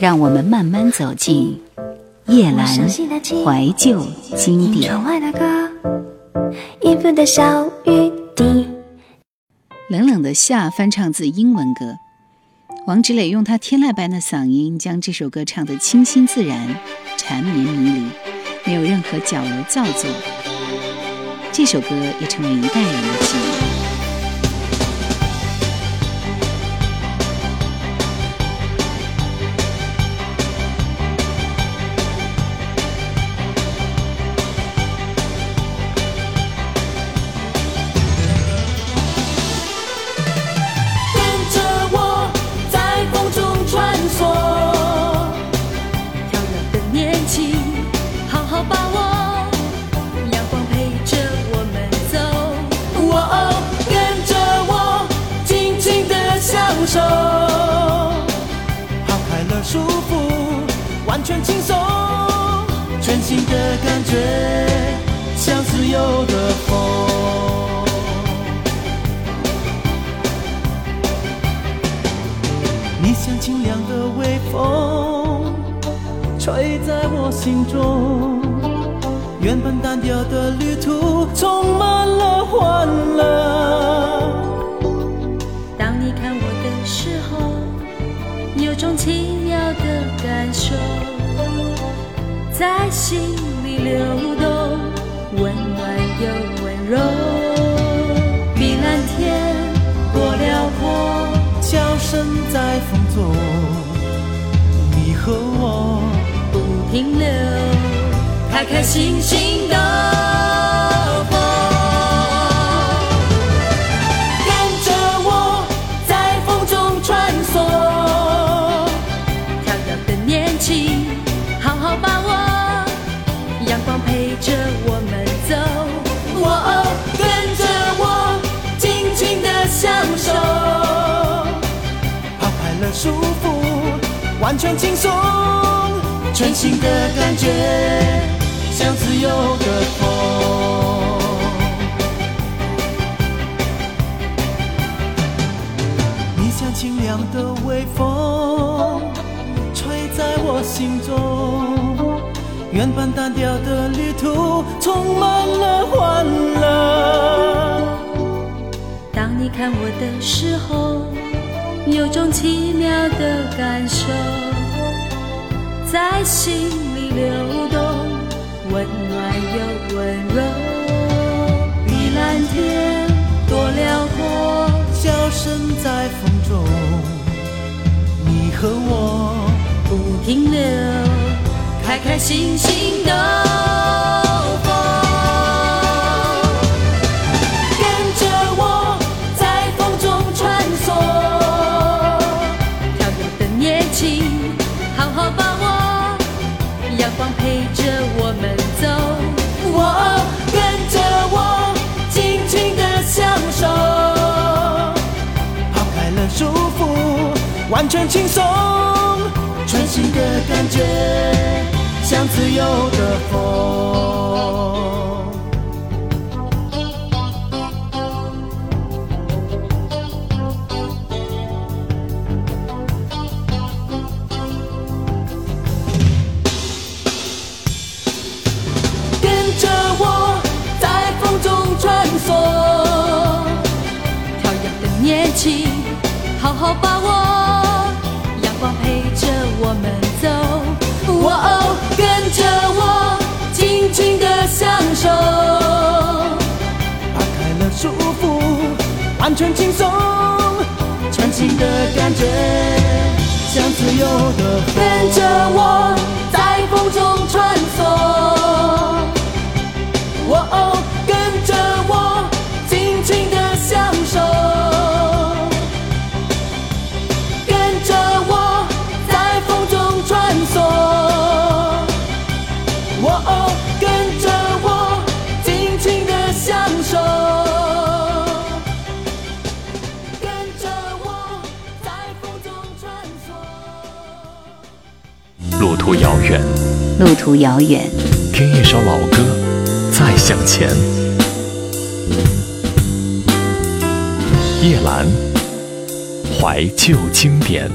让我们慢慢走进叶阑怀旧经典。冷冷的夏翻唱自英文歌，王芷磊用他天籁般的嗓音将这首歌唱得清新自然、缠绵迷离，没有任何矫揉造作。这首歌也成为一代人的记忆。轻松，全新的感觉，像自由的风。你像清凉的微风，吹在我心中。原本单调的旅途，充满了欢乐。当你看我的时候，有种奇妙的感受。在心里流动，温暖又温柔。碧蓝天多辽阔，笑声在风中，你和我不停留，开开心心全轻松，全新的感觉，像自由的风。你像清凉的微风，吹在我心中。原本单调的旅途，充满了欢乐。当你看我的时候。有种奇妙的感受在心里流动，温暖又温柔。碧蓝天多辽阔，笑声在风中，你和我不停留，开开心心的。轻松，全新的感觉，像自由的风。心的感觉，像自由的。跟着我在风中路途遥远，听一首老歌，再向前。夜阑怀旧经典。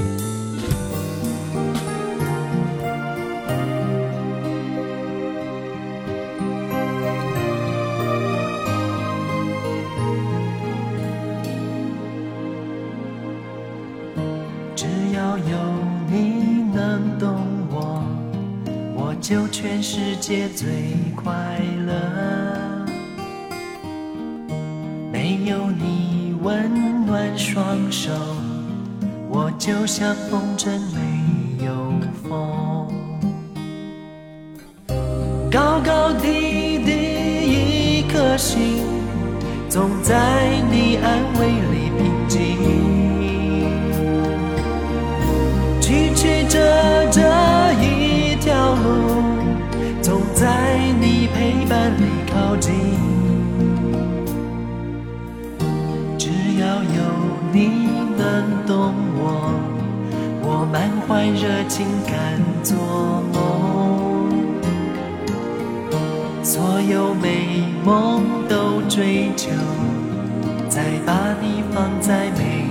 没有你温暖双手，我就像风筝没有风。高高低低一颗心，总在你安慰里平静。曲曲折折一条路，总在你陪伴里靠近。满怀热情敢做梦。所有美梦都追求，再把你放在美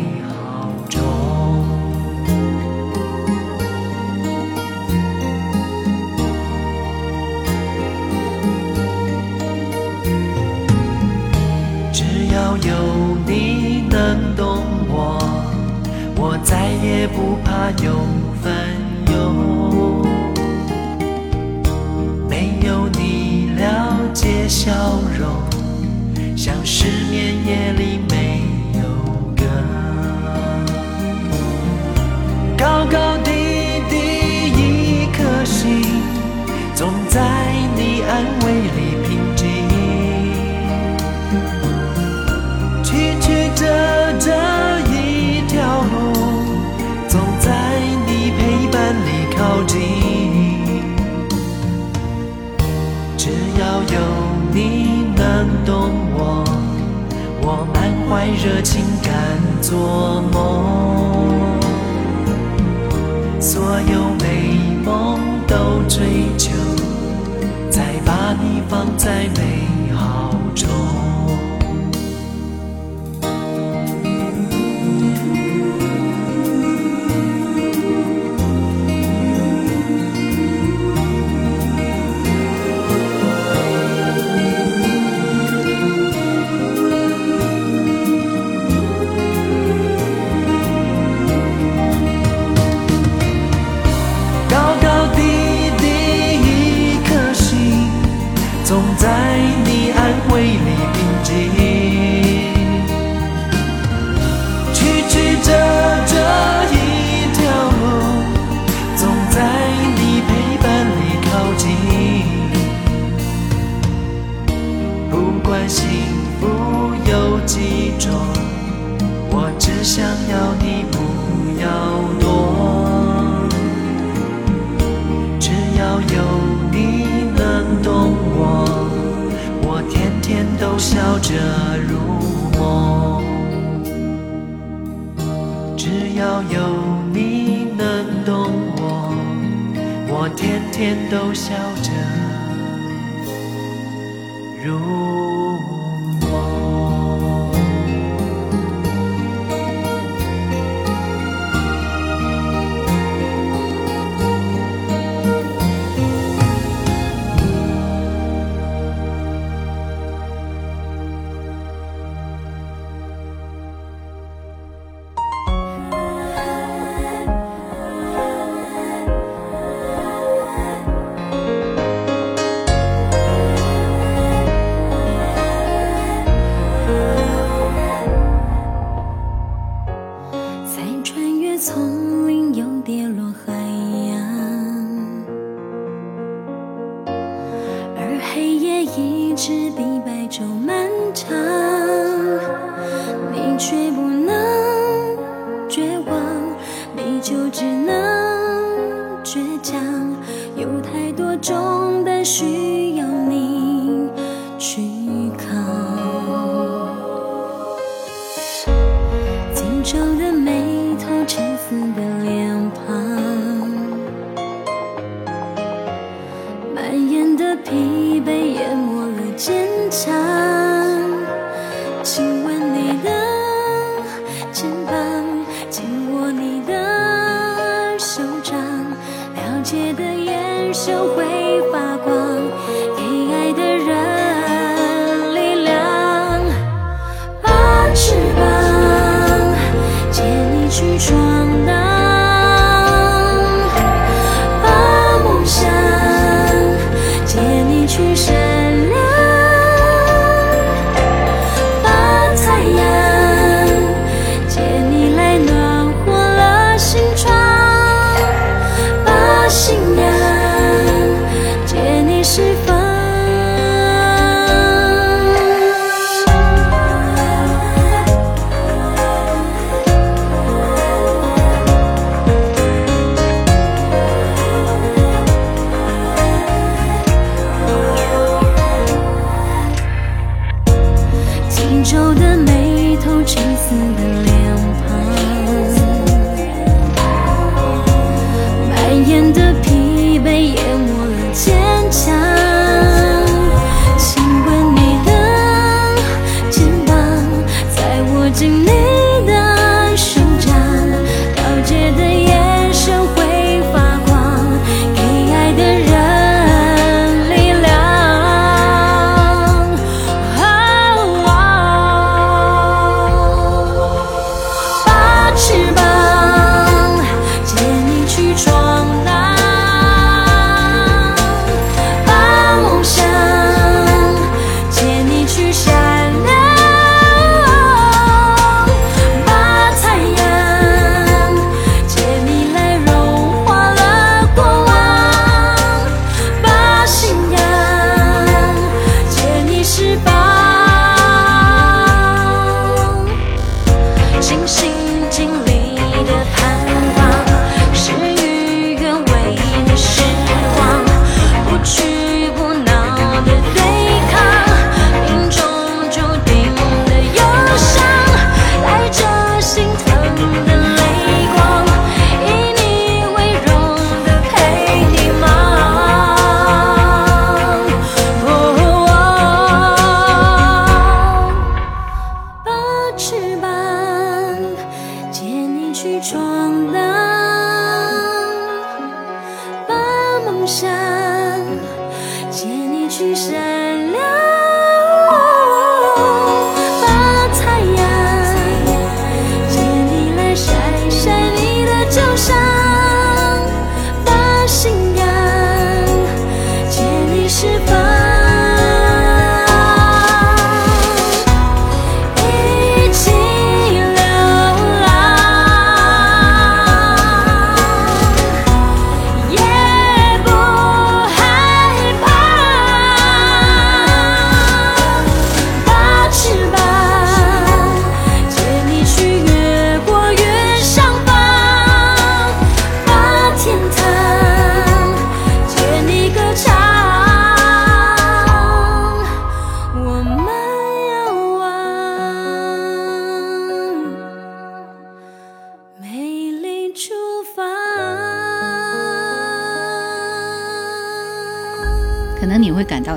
再也不怕有烦忧。没有你了解笑容，像失眠夜里没有歌。高高怀热情敢做梦。所有美梦都追求，再把你放在总在你天天都笑着。如寻去闯荡，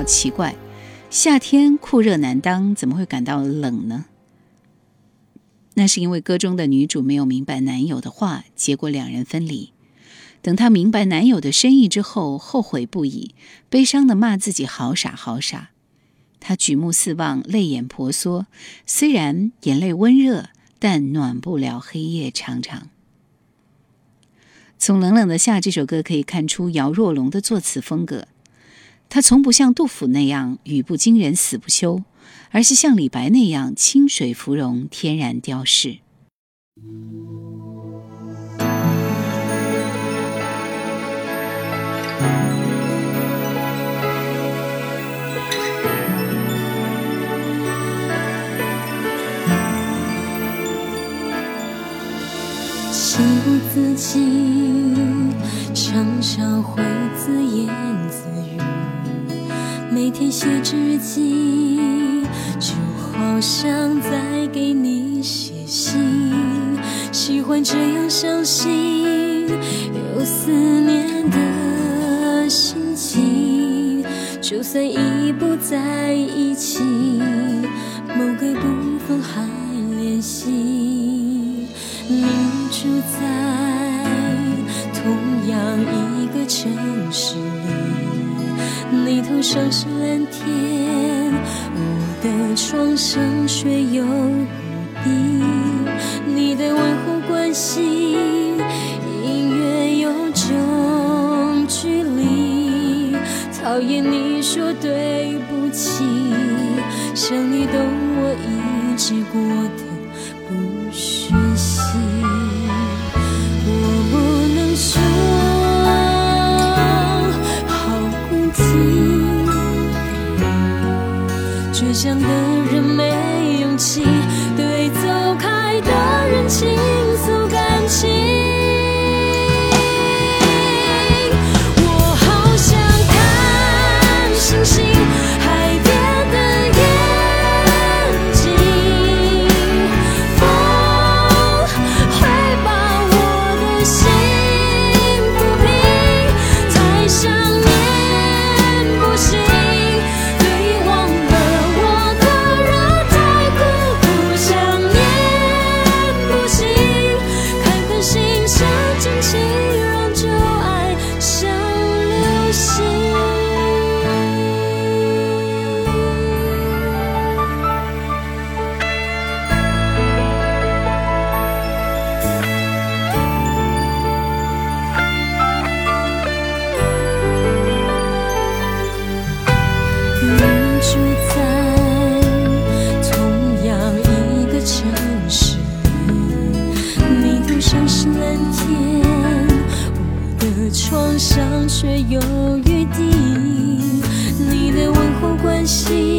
奇怪，夏天酷热难当，怎么会感到冷呢？那是因为歌中的女主没有明白男友的话，结果两人分离。等她明白男友的深意之后，后悔不已，悲伤的骂自己好傻好傻。她举目四望，泪眼婆娑，虽然眼泪温热，但暖不了黑夜长长。从《冷冷的夏》这首歌可以看出姚若龙的作词风格。他从不像杜甫那样语不惊人死不休，而是像李白那样清水芙蓉，天然雕饰。情不自禁，常常会自言自语。每天写日记，就好像在给你写信。喜欢这样相信，有思念的心情。就算已不在一起，某个部分还联系。你住在同样一个城市里，你头上是蓝天，我的床上却有雨滴。你的问候关心，隐约有种距离。讨厌你说对不起，想你懂我一直过的倔强的人没勇气对走开的人倾诉心，